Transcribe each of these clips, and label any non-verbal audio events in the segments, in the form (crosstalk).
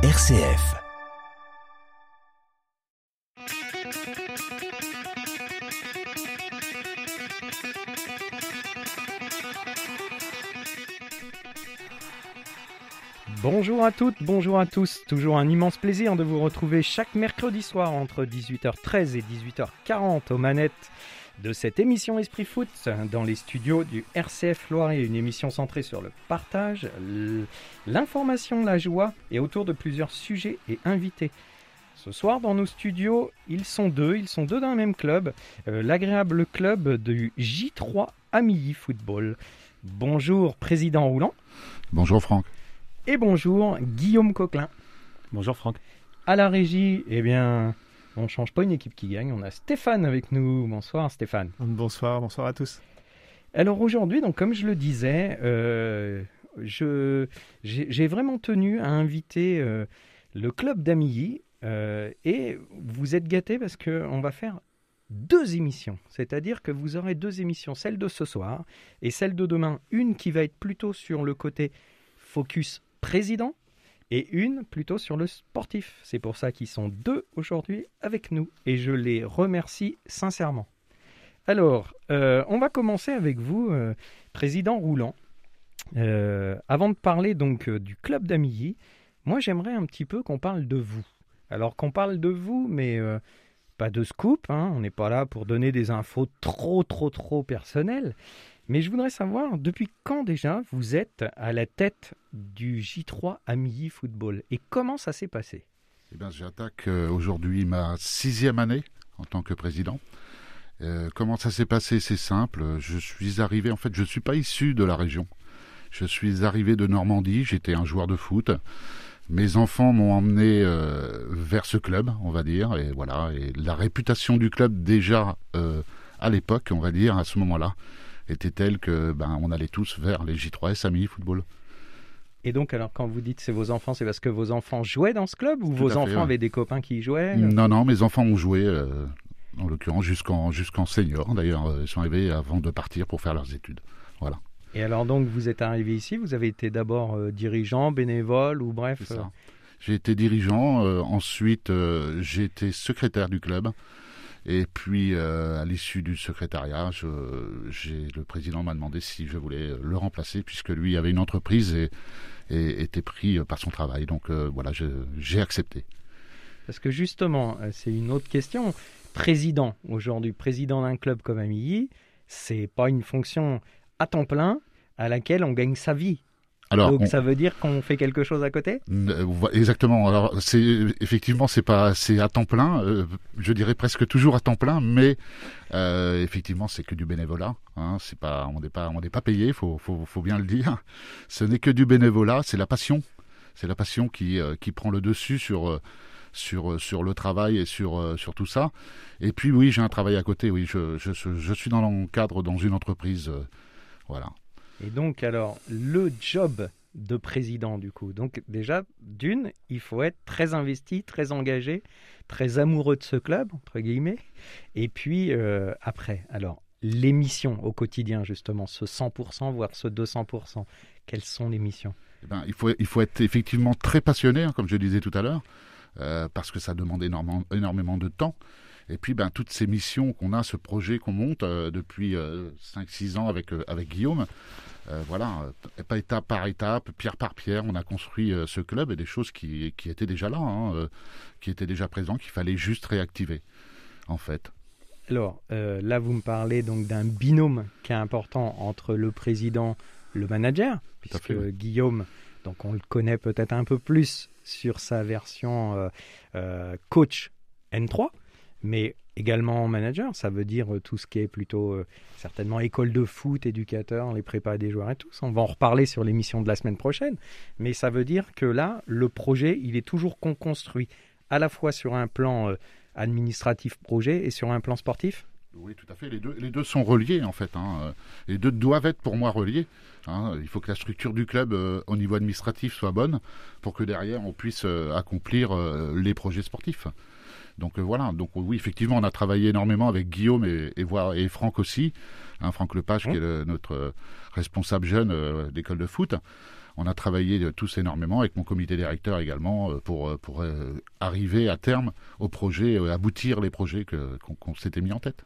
RCF. Bonjour à toutes, bonjour à tous. Toujours un immense plaisir de vous retrouver chaque mercredi soir entre 18h13 et 18h40 aux manettes de cette émission Esprit Foot dans les studios du RCF Loiret, une émission centrée sur le partage, l'information, la joie et autour de plusieurs sujets et invités. Ce soir, dans nos studios, ils sont deux, ils sont deux d'un même club, euh, l'agréable club du J3 Amilly Football. Bonjour, président Roulant. Bonjour Franck. Et bonjour, Guillaume Coquelin. Bonjour Franck. À la régie, eh bien, on ne change pas une équipe qui gagne. On a Stéphane avec nous. Bonsoir Stéphane. Bonsoir, bonsoir à tous. Alors aujourd'hui, donc comme je le disais, euh, j'ai vraiment tenu à inviter euh, le club d'Amilly euh, et vous êtes gâtés parce qu'on va faire deux émissions. C'est-à-dire que vous aurez deux émissions, celle de ce soir et celle de demain. Une qui va être plutôt sur le côté focus président et une plutôt sur le sportif. C'est pour ça qu'ils sont deux aujourd'hui avec nous et je les remercie sincèrement. Alors, euh, on va commencer avec vous, euh, président Roulant. Euh, avant de parler donc du club d'Amilly, moi j'aimerais un petit peu qu'on parle de vous. Alors qu'on parle de vous, mais pas de scoop, hein, on n'est pas là pour donner des infos trop trop trop personnelles. Mais je voudrais savoir, depuis quand déjà vous êtes à la tête du J3 Amilly Football et comment ça s'est passé? Eh bien, J'attaque euh, aujourd'hui ma sixième année en tant que président. Euh, comment ça s'est passé? C'est simple. Je suis arrivé, en fait, je ne suis pas issu de la région. Je suis arrivé de Normandie, j'étais un joueur de foot. Mes enfants m'ont emmené euh, vers ce club, on va dire, et voilà. Et la réputation du club déjà à l'époque, on va dire, à ce moment-là, était telle que ben, on allait tous vers les J3S Amis Football. Et donc, alors, quand vous dites c'est vos enfants, c'est parce que vos enfants jouaient dans ce club ou vos enfants avaient des copains qui y jouaient Non, non, mes enfants ont joué, euh, en l'occurrence, jusqu'en jusqu'en senior. D'ailleurs, euh, ils sont arrivés avant de partir pour faire leurs études. Voilà. Et alors, donc, vous êtes arrivé ici, vous avez été d'abord euh, dirigeant, bénévole ou bref J'ai été dirigeant, ensuite j'ai été secrétaire du club. Et puis, euh, à l'issue du secrétariat, le président m'a demandé si je voulais le remplacer, puisque lui avait une entreprise et, était pris par son travail. Donc euh, voilà, j'ai accepté. Parce que justement, euh, c'est une autre question. Président, aujourd'hui, président d'un club comme Amilly, c'est pas une fonction à temps plein à laquelle on gagne sa vie. Donc ça veut dire qu'on fait quelque chose à côté? Euh, Exactement. Alors c'est effectivement c'est pas c'est à temps plein. Euh, je dirais presque toujours à temps plein, mais euh, effectivement c'est que du bénévolat. Hein, c'est pas on n'est pas on n'est pas payé. Faut, faut faut bien le dire. Ce n'est que du bénévolat. C'est la passion. C'est la passion qui qui prend le dessus sur sur sur le travail et sur sur tout ça. Et puis oui j'ai un travail à côté. Oui je je, je suis dans le cadre dans une entreprise. voilà. Et donc, alors, le job de président, du coup. Donc, déjà, d'une, il faut être très investi, très engagé, très amoureux de ce club, entre guillemets. Et puis, euh, après, alors, les missions au quotidien, justement, ce 100%, voire ce 200%, quelles sont les missions? Eh ben, il, faut, il faut être effectivement très passionné, hein, comme je disais tout à l'heure, euh, parce que ça demande énormément, énormément de temps. Et puis, ben, toutes ces missions qu'on a, ce projet qu'on monte euh, depuis 5-6 ans avec, avec Guillaume, euh, voilà, pas étape par étape, pierre par pierre, on a construit euh, ce club et des choses qui, étaient déjà là, hein, euh, qui étaient déjà présentes, qu'il fallait juste réactiver, en fait. Alors là, vous me parlez donc d'un binôme qui est important entre le président, le manager, puisque Guillaume, donc on le connaît peut-être un peu plus sur sa version coach N3, mais également manager. Ça veut dire euh, tout ce qui est plutôt euh, certainement école de foot, éducateur, les prépas des joueurs et tout. On va en reparler sur l'émission de la semaine prochaine. Mais ça veut dire que là, le projet, il est toujours construit à la fois sur un plan euh, administratif projet et sur un plan sportif? Oui, tout à fait. Les deux, les deux sont reliés en fait. Hein. Les deux doivent être pour moi reliés. Hein. Il faut que la structure du club au niveau administratif soit bonne pour que derrière on puisse accomplir les projets sportifs. Donc euh, voilà, donc oui, effectivement, on a travaillé énormément avec Guillaume et, et, et Franck aussi, hein, Franck Lepage, qui est notre euh, responsable jeune euh, d'école de foot. on a travaillé tous énormément avec mon comité directeur également pour, pour arriver à terme au projet, aboutir les projets qu'on s'était mis en tête.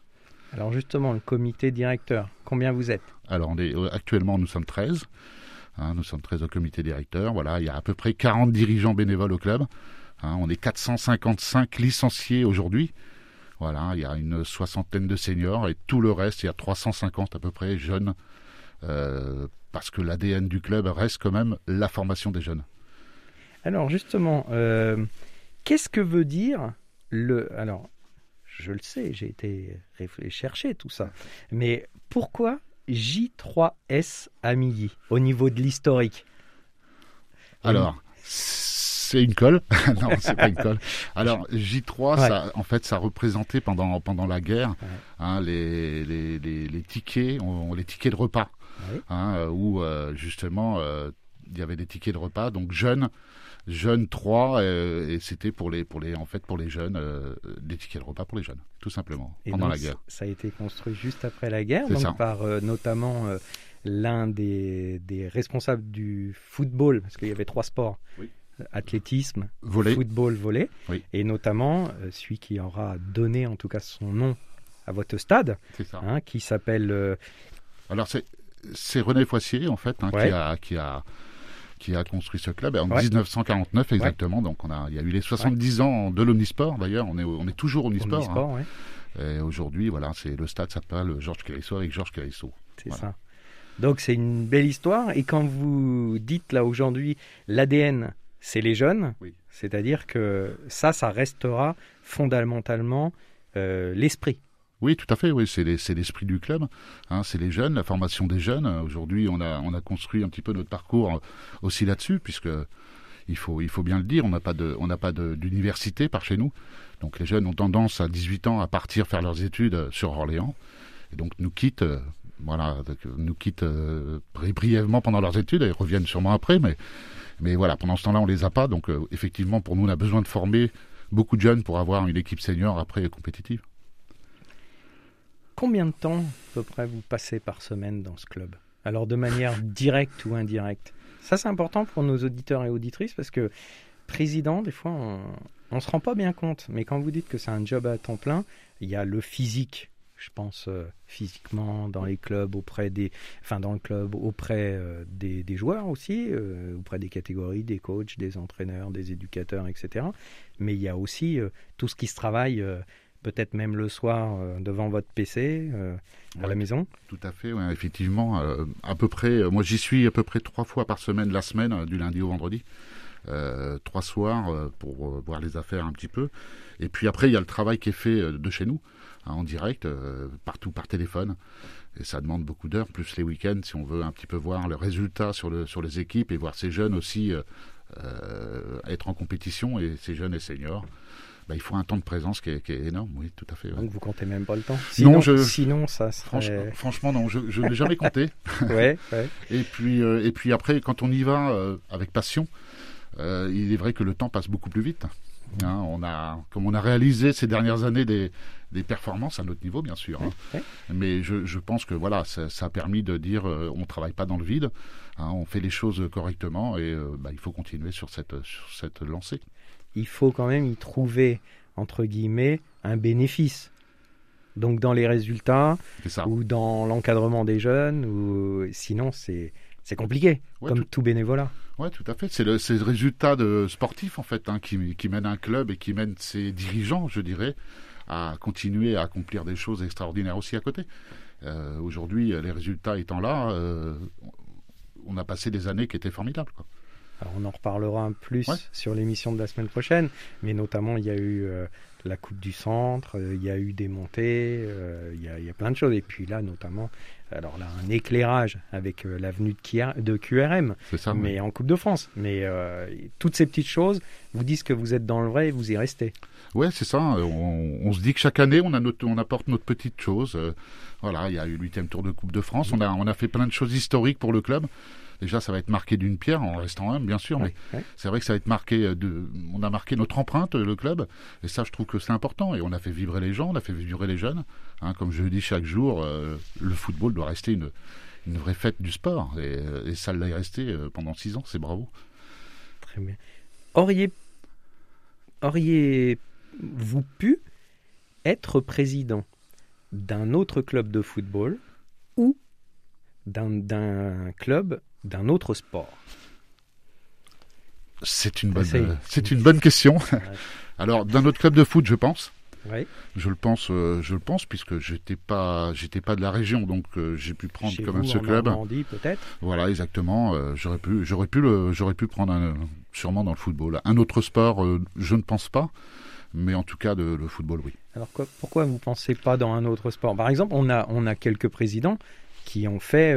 Alors justement, le comité directeur, combien vous êtes? Alors on est, actuellement, nous sommes 13. Hein, nous sommes 13 au comité directeur. Voilà, il y a à peu près 40 dirigeants bénévoles au club. Hein, on est 455 licenciés aujourd'hui. Voilà, il y a une soixantaine de seniors et tout le reste, il y a 350 à peu près jeunes. Euh, parce que l'ADN du club reste quand même la formation des jeunes. Alors justement, euh, qu'est-ce que veut dire le... Alors, je le sais, j'ai été chercher tout ça. Mais pourquoi J3S Amilly au niveau de l'historique? Alors, c'est une colle. (laughs) non, c'est pas une colle. Alors J3, ça, en fait, ça représentait pendant pendant la guerre hein, les, les, les, tickets, on, les tickets de repas, hein, où euh, justement euh, il y avait des tickets de repas. Donc jeunes, jeunes 3 euh, et c'était pour les pour les en fait pour les jeunes euh, des tickets de repas pour les jeunes tout simplement pendant la guerre. Ça a été construit juste après la guerre donc par euh, notamment l'un des, des, responsables du football parce qu'il y avait trois sports. Athlétisme, football, volley, et notamment celui qui aura donné en tout cas son nom à votre stade, hein, qui s'appelle. Alors c'est René Foissier en fait hein, qui a qui a qui a construit ce club en 1949 exactement. Donc on a, il y a eu les 70 ans de l'omnisport d'ailleurs. On est, on est toujours omnisport. Hein. Et aujourd'hui, voilà, c'est le stade s'appelle Georges Clérisseau avec Georges Clérisseau. C'est ça. Donc c'est une belle histoire. Et quand vous dites là aujourd'hui, l'ADN, c'est les jeunes. C'est-à-dire que ça, ça restera fondamentalement euh, l'esprit. Oui, tout à fait. Oui, c'est l'esprit du club. Hein, c'est les jeunes, la formation des jeunes. Aujourd'hui, on a, on a construit un petit peu notre parcours aussi là-dessus, puisque il faut, il faut bien le dire, on n'a pas de, on n'a pas d'université par chez nous. Donc les jeunes ont tendance à 18 ans à partir faire leurs études sur Orléans, et donc nous quittent, euh, voilà, nous quittent euh, brièvement pendant leurs études, et reviennent sûrement après, mais, mais voilà, pendant ce temps-là, on les a pas. Donc euh, effectivement, pour nous, on a besoin de former beaucoup de jeunes pour avoir une équipe senior après compétitive. Combien de temps, à peu près, vous passez par semaine dans ce club? Alors, de manière (laughs) directe ou indirecte? Ça, c'est important pour nos auditeurs et auditrices parce que, président, des fois, on ne se rend pas bien compte. Mais quand vous dites que c'est un job à temps plein, il y a le physique je pense euh, physiquement dans les clubs auprès des enfin dans le club auprès euh, des, joueurs aussi euh, auprès des catégories des coachs des entraîneurs des éducateurs etc mais il y a aussi tout ce qui se travaille peut-être même le soir euh, devant votre PC euh, à la maison. Tout à fait, effectivement. Euh, à peu près, moi j'y suis à peu près trois fois par semaine, la semaine, du lundi au vendredi. Trois soirs pour voir les affaires un petit peu. Et puis après, il y a le travail qui est fait de chez nous, hein, en direct, partout par téléphone. Et ça demande beaucoup d'heures, plus les week-ends, si on veut un petit peu voir le résultat sur, le, sur les équipes et voir ces jeunes aussi être en compétition, et ces jeunes et seniors. Bah, il faut un temps de présence qui est, énorme, oui, tout à fait. Donc vous comptez même pas le temps Sinon, sinon ça serait... franchement, non, je, ne l'ai jamais compté. (laughs) ouais, Et, puis, euh, et puis après, quand on y va euh, avec passion, euh, il est vrai que le temps passe beaucoup plus vite. Hein. on a, comme on a réalisé ces dernières années des, des performances à notre niveau, bien sûr. Hein. Mais je, je, pense que voilà, ça, a permis de dire on ne travaille pas dans le vide, hein. on fait les choses correctement et bah, il faut continuer sur cette, sur cette lancée il faut quand même y trouver, entre guillemets, un bénéfice. Donc dans les résultats, ou dans l'encadrement des jeunes, ou sinon c'est c'est compliqué, comme tout, bénévolat. Oui, tout à fait. C'est le, le, résultat de sportif, en fait, hein, qui, qui, mène un club et qui mène ses dirigeants, je dirais, à continuer à accomplir des choses extraordinaires aussi à côté. Euh, aujourd'hui, les résultats étant là, euh, on a passé des années qui étaient formidables. Quoi on en reparlera un plus sur l'émission de la semaine prochaine, mais notamment il y a eu euh, la Coupe du Centre, euh, il y a eu des montées, euh, il, y a, plein de choses. Et puis là, notamment, alors là, un éclairage avec l'avenue de, de, QRM, mais en Coupe de France. Mais toutes ces petites choses vous disent que vous êtes dans le vrai et vous y restez. Ouais, c'est ça. On, se dit que chaque année, on, a notre, on apporte notre petite chose. voilà, il y a eu le huitième tour de Coupe de France. On a, on a fait plein de choses historiques pour le club. Déjà, ça va être marqué d'une pierre, en restant humble, bien sûr, mais c'est vrai que ça va être marqué euh, de. On a marqué notre empreinte, le club, et ça, je trouve que c'est important. Et on a fait vibrer les gens, on a fait vibrer les jeunes. Hein, comme je le dis chaque jour, euh, le football doit rester une, une vraie fête du sport. Et, ça l'a resté pendant six ans, c'est bravo. Très bien. Auriez, auriez-vous pu être président d'un autre club de football ou d'un club d'un autre sport C'est une bonne, c'est une bonne question. (laughs) Alors, d'un autre club de foot, je pense. Je le pense, euh, je le pense, puisque j'étais pas, j'étais pas de la région, donc euh, j'ai pu prendre quand même ce club. peut-être. Voilà, exactement. Euh, j'aurais pu, j'aurais pu le, j'aurais pu prendre un, sûrement dans le football. Un autre sport, je ne pense pas, mais en tout cas de, le football, oui. Alors pourquoi vous pensez pas dans un autre sport? Par exemple, on a, on a quelques présidents qui ont fait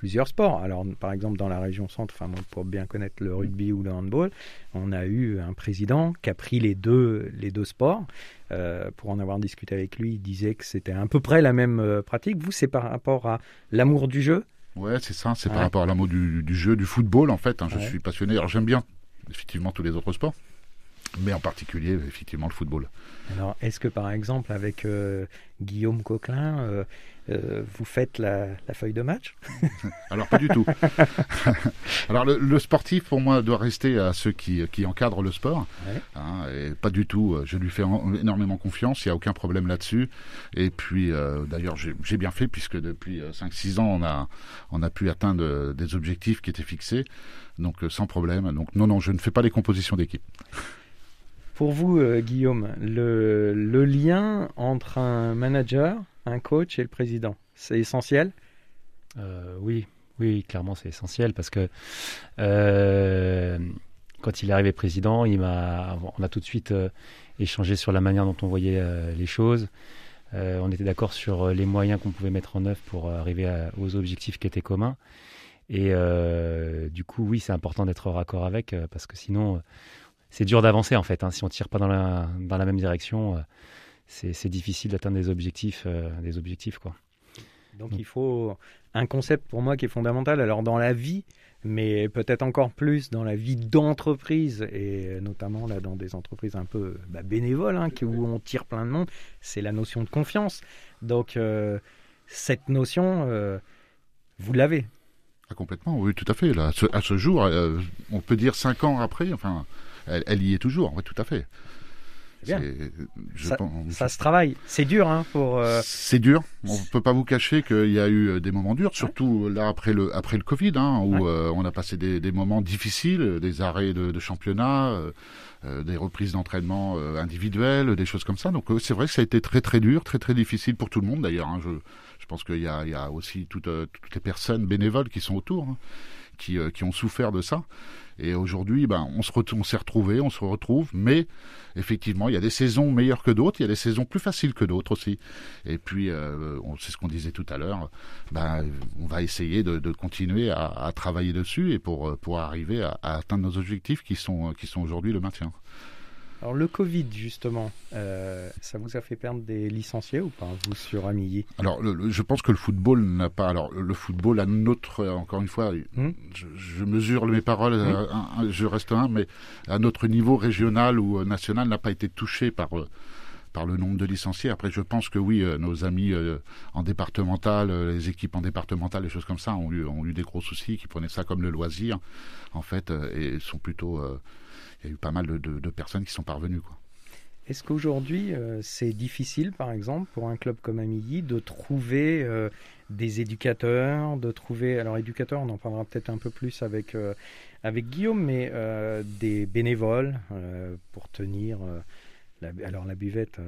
plusieurs sports. Alors, par exemple, dans la région centre, enfin, pour bien connaître le rugby ou le handball, on a eu un président qui a pris les deux, les deux sports. Euh, pour en avoir discuté avec lui, il disait que c'était à peu près la même euh, pratique. Vous, c'est par rapport à l'amour du jeu? Ouais, c'est ça. C'est par rapport à l'amour du, jeu, du football, en fait. Hein. je suis passionné. Alors, j'aime bien, effectivement, tous les autres sports mais en particulier effectivement le football. Alors, est-ce que par exemple avec euh, Guillaume Coquelin, euh, euh, vous faites la, feuille de match (laughs) Alors pas du tout. (laughs) Alors le, sportif pour moi doit rester à ceux qui, qui encadrent le sport. Hein, et pas du tout. Je lui fais énormément confiance. Il n'y a aucun problème là-dessus. Et puis d'ailleurs j'ai bien fait puisque depuis 5-6 ans on a on a pu atteindre des objectifs qui étaient fixés. Donc sans problème. Donc non non je ne fais pas les compositions d'équipe. Pour vous, euh, Guillaume, le, lien entre un manager, un coach et le président, c'est essentiel? Euh, Oui, oui, clairement c'est essentiel parce que euh, quand il est arrivé président, il on a tout de suite échangé sur la manière dont on voyait les choses. on était d'accord sur les moyens qu'on pouvait mettre en œuvre pour arriver aux objectifs qui étaient communs. Et du coup, oui, c'est important d'être raccord avec parce que sinon c'est dur d'avancer en fait. Hein. Si on tire pas dans la, dans la même direction, euh, c'est difficile d'atteindre des objectifs, euh, des objectifs quoi. Donc, il faut un concept pour moi qui est fondamental. Alors dans la vie, mais peut-être encore plus dans la vie d'entreprise et notamment là dans des entreprises un peu bah, bénévoles hein, où on tire plein de monde, c'est la notion de confiance. Donc euh, cette notion, vous l'avez. Ah, complètement, oui, tout à fait. Là, à ce, jour, on peut dire cinq ans après, enfin, elle, y est toujours, oui, tout à fait. Bien. Ça, se travaille. C'est dur, hein, pour. Euh, c'est dur. On ne peut pas vous cacher qu'il y a eu euh, des moments durs, surtout euh, là après le après le Covid, hein, où on a passé des, moments difficiles, des arrêts de, championnat, des reprises d'entraînement individuelles, des choses comme ça. Donc c'est vrai que ça a été très très dur, très très difficile pour tout le monde d'ailleurs. Hein. Je, je pense qu'il y, y a, aussi toutes, toutes les personnes bénévoles qui sont autour, hein, qui, qui ont souffert de ça. Et aujourd'hui, ben, on se s'est retrouvés, on se retrouve, mais effectivement, il y a des saisons meilleures que d'autres, il y a des saisons plus faciles que d'autres aussi. Et puis, euh, c'est ce qu'on disait tout à l'heure, ben, on va essayer de, continuer à, travailler dessus et pour, pour arriver à, à atteindre nos objectifs qui sont, qui sont aujourd'hui le maintien. Alors le Covid justement, euh, ça vous a fait perdre des licenciés ou pas vous sur Amilly Alors je pense que le football n'a pas. Alors le football à notre encore une fois, hmm? je, mesure mes paroles, hmm? euh, je reste un, mais à notre niveau régional ou euh, national n'a pas été touché par par le nombre de licenciés. Après, je pense que oui, nos amis en départemental, les équipes en départemental, les choses comme ça, ont eu, ont eu des gros soucis, qui prenaient ça comme le loisir, en fait, et sont plutôt il y a eu pas mal de, personnes qui sont parvenues. Est-ce qu'aujourd'hui, euh, c'est difficile, par exemple, pour un club comme Amilly, de trouver euh, des éducateurs, de trouver, alors éducateurs, on en parlera peut-être un peu plus avec, euh, avec Guillaume, mais des bénévoles pour tenir, alors la buvette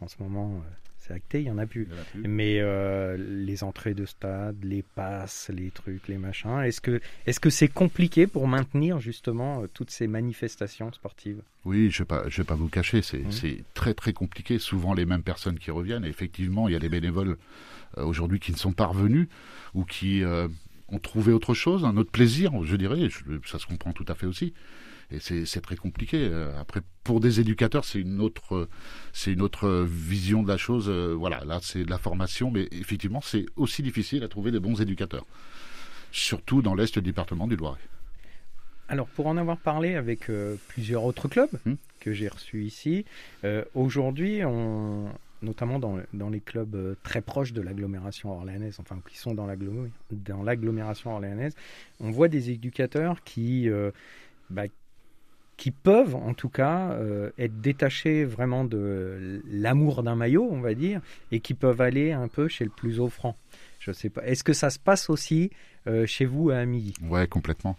en ce moment, c'est acté, il y en a plus. Mais euh, les entrées de stade, les passes, les trucs, les machins, est-ce que est-ce que c'est compliqué pour maintenir justement euh, toutes ces manifestations sportives? Oui, je ne vais, vais, pas vous cacher, mmh. c'est très très compliqué. Souvent les mêmes personnes qui reviennent. effectivement, il y a des bénévoles euh, aujourd'hui qui ne sont pas revenus ou qui ont trouvé autre chose, un autre plaisir, je dirais. ça se comprend tout à fait aussi et c'est très compliqué. Euh, après, pour des éducateurs, c'est une autre, c'est une autre vision de la chose. Euh, voilà, là, c'est de la formation, mais effectivement, c'est aussi difficile à trouver des bons éducateurs, surtout dans l'est du département du Loiret. Alors, pour en avoir parlé avec euh, plusieurs autres clubs hum. que j'ai reçus ici, aujourd'hui, on, notamment dans, dans, les clubs très proches de l'agglomération orléanaise, enfin qui sont dans l'agglomération orléanaise, on voit des éducateurs qui, euh, bah, qui peuvent en tout cas euh, être détachés vraiment de l'amour d'un maillot, on va dire, et qui peuvent aller un peu chez le plus offrant. Je sais pas. Est-ce que ça se passe aussi chez vous à Amilly Ouais, complètement.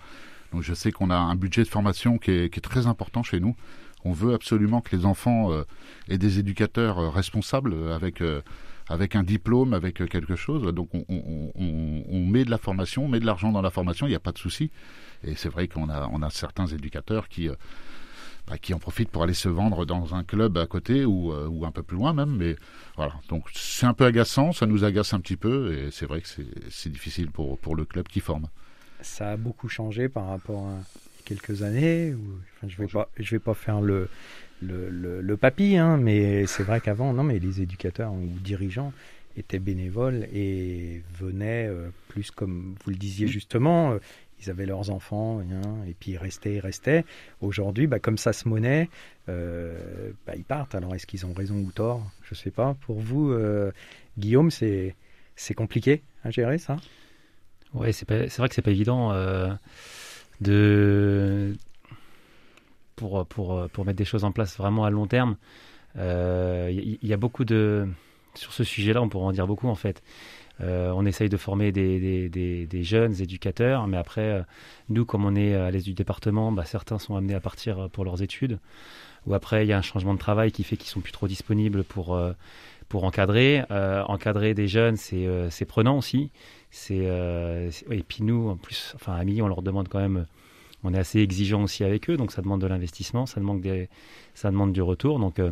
Donc je sais qu'on a un budget de formation qui est, très important chez nous. On veut absolument que les enfants euh, aient des éducateurs euh, responsables avec euh, avec un diplôme, avec quelque chose. Donc on, met de la formation, on met de l'argent dans la formation, il n'y a pas de souci. Et c'est vrai qu'on a, certains éducateurs qui, bah, qui en profitent pour aller se vendre dans un club à côté ou, ou un peu plus loin même. Mais voilà, donc c'est un peu agaçant, ça nous agace un petit peu et c'est vrai que c'est difficile pour, le club qui forme. Ça a beaucoup changé par rapport à, quelques années. je je vais pas faire le le, le, papy, hein, mais c'est vrai qu'avant, non, mais les éducateurs ou dirigeants étaient bénévoles et venaient euh, plus comme vous le disiez justement. Euh, ils avaient leurs enfants, hein, et puis ils restaient, ils restaient. Aujourd'hui, bah, comme ça se monnaie, euh, bah, ils partent. Alors, est-ce qu'ils ont raison ou tort? Je sais pas. Pour vous, Guillaume, c'est c'est compliqué à gérer ça? Ouais, c'est vrai que c'est pas évident de pour, pour, mettre des choses en place vraiment à long terme. Il euh, y, a beaucoup de sur ce sujet-là, on pourrait en dire beaucoup en fait. Euh, on essaye de former des, jeunes éducateurs, mais après, euh, nous, comme on est à l'aise du département, bah, certains sont amenés à partir pour leurs études. Ou après, il y a un changement de travail qui fait qu'ils sont plus trop disponibles pour, pour encadrer. encadrer des jeunes, c'est prenant aussi. Et puis nous, en plus, enfin amis, on leur demande quand même. On est assez exigeant aussi avec eux, donc ça demande de l'investissement, ça demande du retour. Donc euh,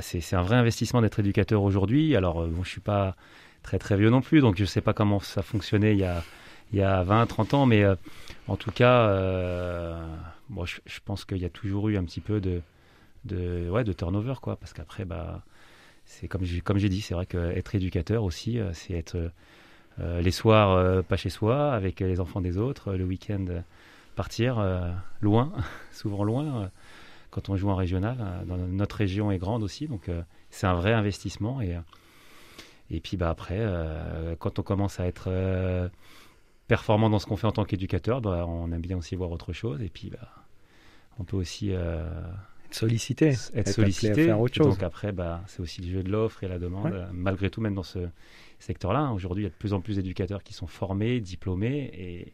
c'est un vrai investissement d'être éducateur aujourd'hui. Alors euh, bon, suis pas très vieux non plus, donc je sais pas comment ça fonctionnait il y a il y a 20, 30 ans, mais euh, en tout cas, bon, je, pense qu'il y a toujours eu un petit peu de turnover parce qu'après bah c'est comme j'ai comme j'ai dit, c'est vrai qu'être éducateur aussi, c'est être euh, les soirs, euh, pas chez soi, avec les enfants des autres. Le week-end, partir euh, loin, (laughs) souvent loin, quand on joue en régional. Dans notre région est grande aussi, donc c'est un vrai investissement. Et, et puis bah, après, quand on commence à être performant dans ce qu'on fait en tant qu'éducateur, bah, on aime bien aussi voir autre chose. Et puis bah, on peut aussi être sollicité, être, sollicité. faire autre chose. donc après, bah, c'est aussi le jeu de l'offre et la demande. Malgré tout, même dans ce secteur-là. Aujourd'hui, il y a de plus en plus d'éducateurs qui sont formés, diplômés et,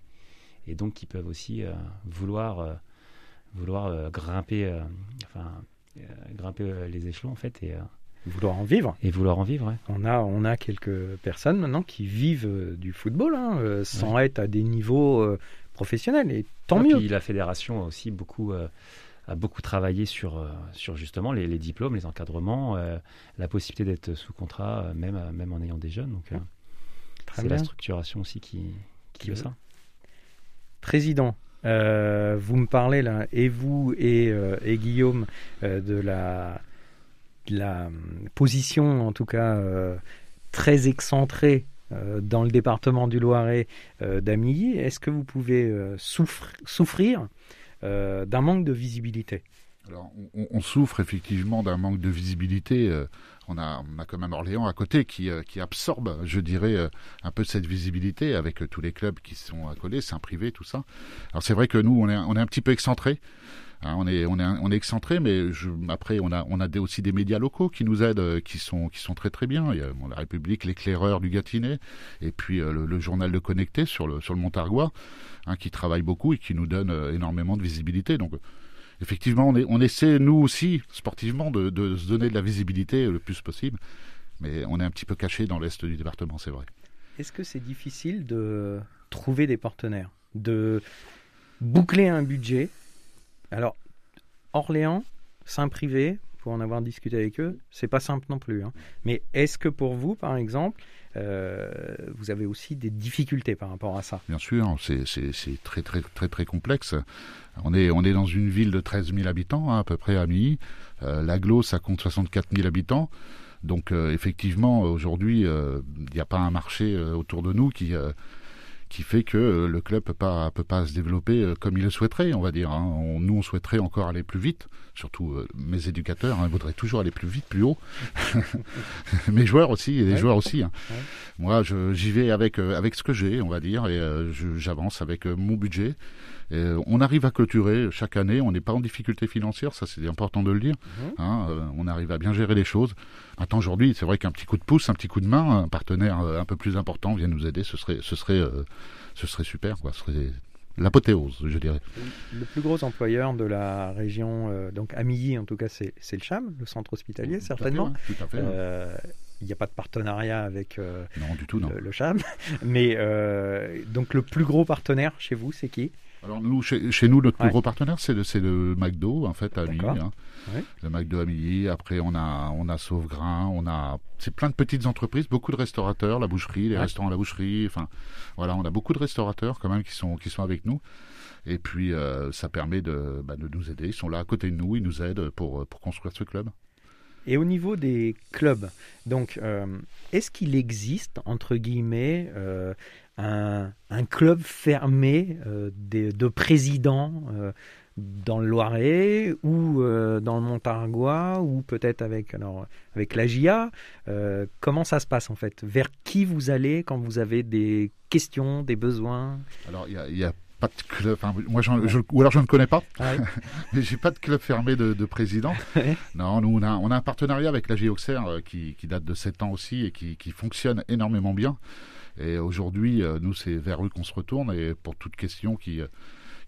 et donc qui peuvent aussi euh, vouloir, euh, vouloir euh, grimper, enfin, grimper les échelons en fait et vouloir en vivre. Et vouloir en vivre. On a on a quelques personnes maintenant qui vivent du football hein, sans être à des niveaux professionnels et tant ah, mieux. Puis la fédération a aussi beaucoup a beaucoup travaillé sur, euh, sur justement les, diplômes, les encadrements, la possibilité d'être sous contrat, même, même en ayant des jeunes. Donc, c'est la structuration aussi qui, qui veut ça. Président, vous me parlez là, et vous et, et Guillaume, de la, position en tout cas très excentrée dans le département du Loiret d'Amilly. Est-ce que vous pouvez souffrir euh, d'un manque de visibilité? On, souffre effectivement d'un manque de visibilité. Euh, on, a, quand même Orléans à côté qui, euh, absorbe, je dirais, un peu cette visibilité avec tous les clubs qui sont accolés, c'est un privé, tout ça. Alors c'est vrai que nous, on est, un petit peu excentré. Hein, on est on excentré, mais après on a aussi des médias locaux qui nous aident, qui sont très très bien. Il y a la République, l'éclaireur du Gâtinais, et puis le, journal de Connecté sur le sur le Montargois. Hein, qui travaillent beaucoup et qui nous donnent euh, énormément de visibilité. Donc, effectivement, on, essaie, nous aussi, sportivement, de, se donner de la visibilité le plus possible. Mais on est un petit peu caché dans l'est du département, c'est vrai. Est-ce que c'est difficile de trouver des partenaires, de boucler un budget? Alors, Orléans, Saint-Privé, pour en avoir discuté avec eux, c'est pas simple non plus. Hein. Mais est-ce que pour vous, par exemple, vous avez aussi des difficultés par rapport à ça. Bien sûr, c'est très très très très complexe. On est on est dans une ville de 13 000 habitants hein, à peu près à Milly. Euh, L'aglo ça compte 64 000 habitants. Donc euh, effectivement aujourd'hui il n'y a pas un marché autour de nous qui qui fait que le club peut pas peut pas se développer comme il le souhaiterait, on va dire. Hein. nous, on souhaiterait encore aller plus vite, surtout mes éducateurs hein, voudraient toujours aller plus vite, plus haut. (laughs) mes joueurs aussi, et les joueurs aussi. Hein. Moi, j'y vais avec avec ce que j'ai, on va dire, et j'avance avec mon budget. Euh, on arrive à clôturer chaque année, on n'est pas en difficulté financière, ça c'est important de le dire. Mhm. Hein, euh, on arrive à bien gérer les choses. Maintenant aujourd'hui, c'est vrai qu'un petit coup de pouce, un petit coup de main, un partenaire euh, un peu plus important vient nous aider, ce serait, ce serait, ce serait super, quoi. Ce serait l'apothéose, je dirais. Le plus gros employeur de la région, donc Amilly en tout cas, c'est le CHAM, le centre hospitalier, certainement. Tout à fait, il n'y a pas de partenariat avec non, du tout, non. Le, CHAM. (laughs) Mais donc le plus gros partenaire chez vous, c'est qui? Alors nous, chez, nous, notre plus gros partenaire, c'est le, le McDo, en fait, à Milly. Hein. Le McDo à Milly. Après, on a, on a Sauvegrain, on a, c'est plein de petites entreprises, beaucoup de restaurateurs, la boucherie, les restaurants à la boucherie. Enfin, voilà, on a beaucoup de restaurateurs quand même qui sont, qui sont avec nous. Et puis, euh, ça permet de, bah, de nous aider. Ils sont là à côté de nous, ils nous aident pour, pour construire ce club. Et au niveau des clubs, donc, euh, est-ce qu'il existe, entre guillemets, euh, un, club fermé euh, de, présidents euh, dans le Loiret ou euh, dans le Montargois ou peut-être avec, alors, avec la GIA. comment ça se passe en fait? Vers qui vous allez quand vous avez des questions, des besoins? Alors il y a, pas de club. moi, ou alors je ne connais pas. Ah (laughs) Mais j'ai pas de club fermé de, président. (laughs) non, nous on a, on a, un partenariat avec la Auxerre qui, qui, date de 7 ans aussi et qui, qui fonctionne énormément bien. Et aujourd'hui, euh, nous, c'est vers eux qu'on se retourne. Et pour toute question qui, euh,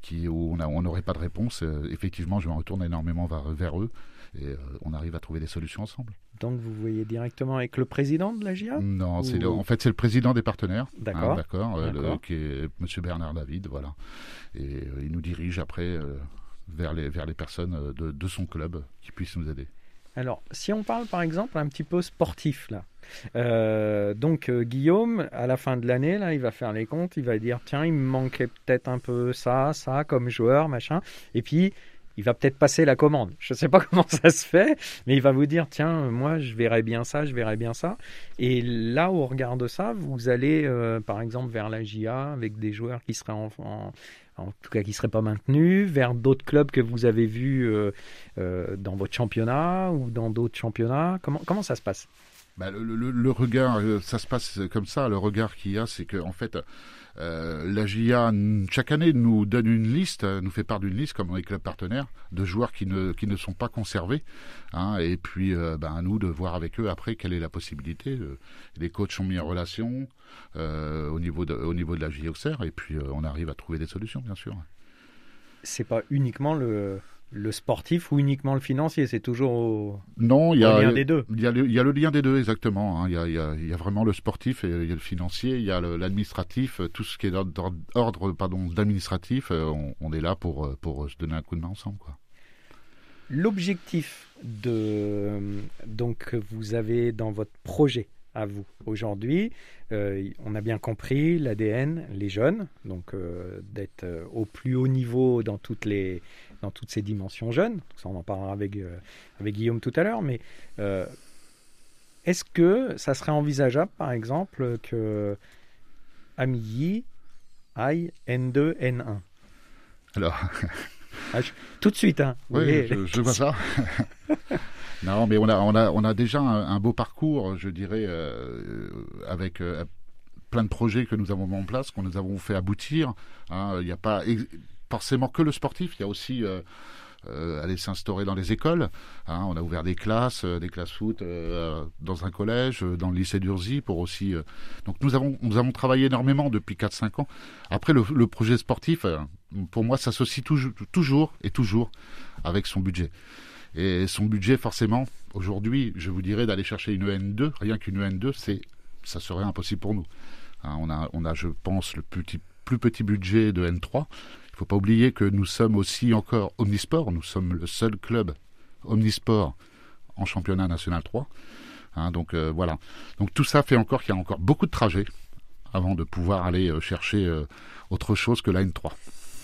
qui, où on n'aurait pas de réponse, euh, effectivement, je me retourne énormément vers, eux. Et on arrive à trouver des solutions ensemble. Donc vous voyez directement avec le président de la GIA Non, en fait c'est le président des partenaires. Hein, d'accord. d'accord, qui est Monsieur Bernard David, voilà. Et il nous dirige après vers les vers les personnes de, de son club qui puissent nous aider. Alors, si on parle par exemple un petit peu sportif là, euh, donc euh, Guillaume, à la fin de l'année, là, il va faire les comptes, il va dire tiens, il me manquait peut-être un peu ça, ça comme joueur, machin, et puis il va peut-être passer la commande. Je ne sais pas (laughs) comment ça se fait, mais il va vous dire tiens, moi je verrais bien ça, je verrais bien ça. Et là, au regard de ça, vous allez euh, par exemple vers la GIA avec des joueurs qui seraient en, tout cas qui ne seraient pas maintenus, vers d'autres clubs que vous avez vus dans votre championnat ou dans d'autres championnats comment ça se passe? Bah, le, regard, euh, ça se passe comme ça. Le regard qu'il y a, c'est qu'en en fait, euh, la GIA, chaque année, nous donne une liste, nous fait part d'une liste, comme les clubs partenaires, de joueurs qui ne, qui ne sont pas conservés. Hein, et puis, euh, ben, à nous de voir avec eux après quelle est la possibilité. Euh, les coachs sont mis en relation au, niveau de, au niveau de la GIA Auxerre, et puis on arrive à trouver des solutions, bien sûr. C'est pas uniquement le, le sportif ou uniquement le financier C'est toujours non, il y a, le lien des deux. Il y, a le, lien des deux, exactement. Hein. Il, y a, il, y a, vraiment le sportif et il y a le financier, il y a l'administratif, tout ce qui est d'ordre pardon d'administratif. Euh, on, est là pour, euh, pour se donner un coup de main ensemble. Quoi. L'objectif de donc que vous avez dans votre projet à vous aujourd'hui. Euh, on a bien compris l'ADN, les jeunes, donc d'être au plus haut niveau dans toutes les dans toutes ces dimensions jeunes. Ça, on en parlera avec, euh, avec Guillaume tout à l'heure. Mais euh, est-ce que ça serait envisageable, par exemple, que Amilly aille N2, N1 Alors. Ah, tout de suite, hein. Oui, je, vois ça. (laughs) non, mais on a, on a, on a déjà un, beau parcours, je dirais, euh, avec plein de projets que nous avons mis en place, que nous avons fait aboutir. Hein. Il n'y a pas forcément que le sportif, il y a aussi euh, euh, aller s'instaurer dans les écoles. Hein. on a ouvert des classes, euh, des classes foot dans un collège, dans le lycée d'Urzy pour aussi. donc nous avons nous avons travaillé énormément depuis 4-5 ans. Après le, projet sportif, pour moi, s'associe toujours, toujours et toujours avec son budget. Et son budget, forcément, aujourd'hui, je vous dirais d'aller chercher une EN2, rien qu'une EN2, c'est ça serait impossible pour nous. Hein, on a on a, je pense, le plus petit budget de N3 il ne faut pas oublier que nous sommes aussi encore omnisport. Nous sommes le seul club omnisport en championnat national 3. Hein, donc euh, voilà. Donc tout ça fait encore qu'il y a encore beaucoup de trajets avant de pouvoir aller euh, chercher euh, autre chose que la N3.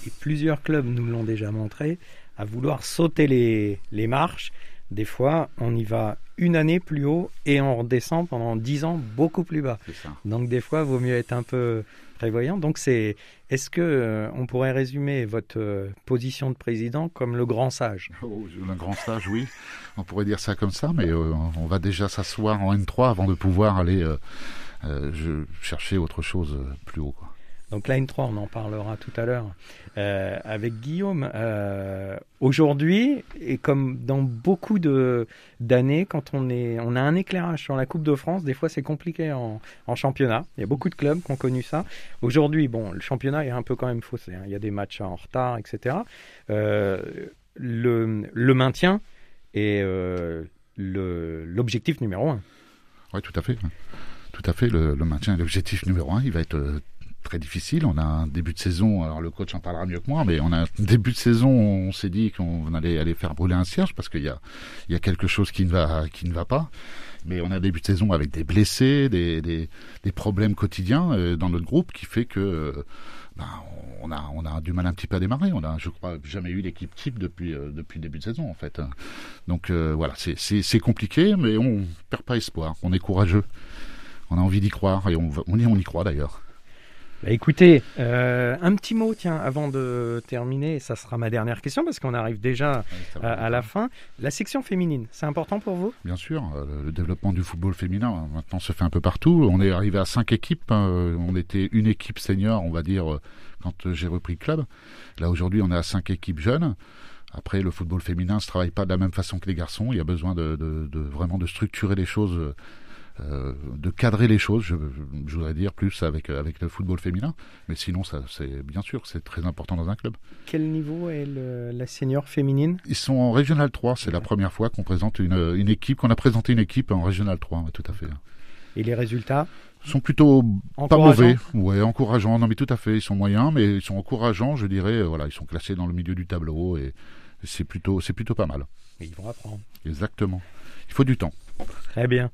Et plusieurs clubs nous l'ont déjà montré, à vouloir sauter les, les marches. Des fois, on y va une année plus haut et on redescend pendant dix ans beaucoup plus bas. Donc des fois, il vaut mieux être un peu prévoyant. Donc c'est, est-ce que euh, on pourrait résumer votre euh, position de président comme le grand sage? Oh, Le grand sage, oui. On pourrait dire ça comme ça, mais euh, on va déjà s'asseoir en N3 avant de pouvoir aller je, chercher autre chose plus haut. Quoi. Donc la N3, on en parlera tout à l'heure euh, avec Guillaume. Euh, aujourd'hui, et comme dans beaucoup d'années, quand on, est, on a un éclairage sur la Coupe de France, des fois c'est compliqué en, championnat. Il y a beaucoup de clubs qui ont connu ça. Aujourd'hui, bon, le championnat est un peu quand même faussé. Hein. Il y a des matchs en retard, etc. Euh, le, le, maintien est l'objectif numéro un. Oui, tout à fait. Tout à fait. Le, le maintien est l'objectif numéro un. Il va être très difficile. On a un début de saison, alors le coach en parlera mieux que moi, mais on a un début de saison, on s'est dit qu'on allait aller faire brûler un cierge parce qu'il y a, y a quelque chose qui ne va, qui ne va pas. Mais on a un début de saison avec des blessés, des, des, problèmes quotidiens euh, dans notre groupe qui fait que euh, ben, on a, on a du mal un petit peu à démarrer. On a, je crois, jamais eu l'équipe type depuis, euh, depuis le début de saison, en fait. Donc voilà, c'est compliqué, mais on perd pas espoir. On est courageux. On a envie d'y croire et on, on y croit d'ailleurs. Bah, écoutez, euh, un petit mot, tiens, avant de terminer, ça sera ma dernière question parce qu'on arrive déjà à, la fin. La section féminine, c'est important pour vous? Bien sûr, euh, le développement du football féminin hein, maintenant se fait un peu partout. On est arrivé à cinq équipes. Hein. On était une équipe senior, on va dire, euh, quand j'ai repris le club. Là aujourd'hui, on est à cinq équipes jeunes. Après, le football féminin ne se travaille pas de la même façon que les garçons. Il y a besoin de, de vraiment de structurer les choses euh, de cadrer les choses, je, voudrais dire, plus avec, avec le football féminin. Mais sinon, ça, c'est bien sûr, c'est très important dans un club. Quel niveau est la senior féminine? Ils sont en Régional 3. C'est la première fois qu'on présente une, une équipe, qu'on a présenté une équipe en Régional 3, tout à fait. Et les résultats? Sont plutôt pas mauvais, ouais, encourageants. Non, mais tout à fait, ils sont moyens, mais ils sont encourageants, je dirais. Voilà, ils sont classés dans le milieu du tableau et c'est plutôt, c'est plutôt pas mal. Et ils vont apprendre. Exactement. Il faut du temps. Très bien.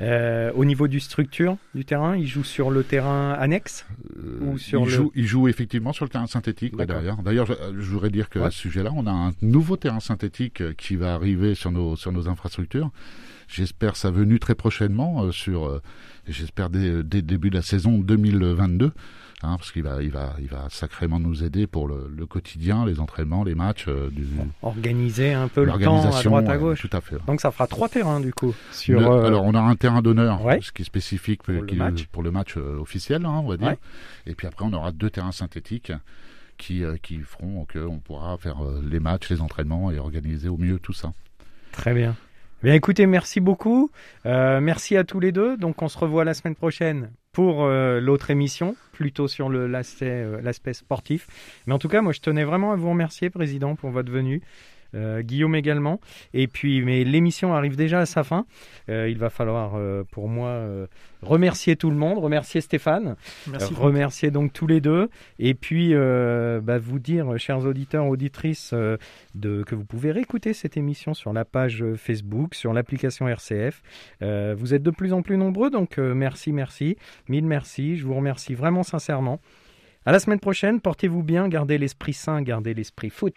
Euh, au niveau du structure du terrain, il joue sur le terrain annexe euh, ou sur il, joue, il joue effectivement sur le terrain synthétique derrière. D'ailleurs, je, voudrais dire que à ce sujet-là, on a un nouveau terrain synthétique euh, qui va arriver sur nos sur nos infrastructures. J'espère sa venue très prochainement sur. J'espère dès, dès le début de la saison 2022. Hein, parce qu'il va, il va, il va sacrément nous aider pour le, quotidien, les entraînements, les matchs. Euh, Organiser un peu le temps à droite à gauche. tout à fait. Donc ça fera trois terrains du coup. Sur, euh, Alors on a un terrain d'honneur, ce qui est spécifique pour, le, match. pour le match euh, officiel, hein, on va dire. Et puis après on aura deux terrains synthétiques qui, qui feront qu'on pourra faire les matchs, les entraînements et organiser au mieux tout ça. Très bien. Bien écoutez, merci beaucoup. merci à tous les deux. Donc on se revoit la semaine prochaine pour euh, l'autre émission, plutôt sur euh, l'aspect sportif. Mais en tout cas, moi, je tenais vraiment à vous remercier, Président, pour votre venue. Euh, Guillaume également. Et puis, mais l'émission arrive déjà à sa fin. Euh, il va falloir, euh, pour moi, remercier tout le monde, remercier Stéphane, remercier donc tous les deux, et puis bah, vous dire, chers auditeurs, auditrices, de, que vous pouvez réécouter cette émission sur la page Facebook, sur l'application RCF. vous êtes de plus en plus nombreux, donc merci, merci, mille merci. Je vous remercie vraiment sincèrement. À la semaine prochaine, portez-vous bien, gardez l'esprit sain, gardez l'esprit foot.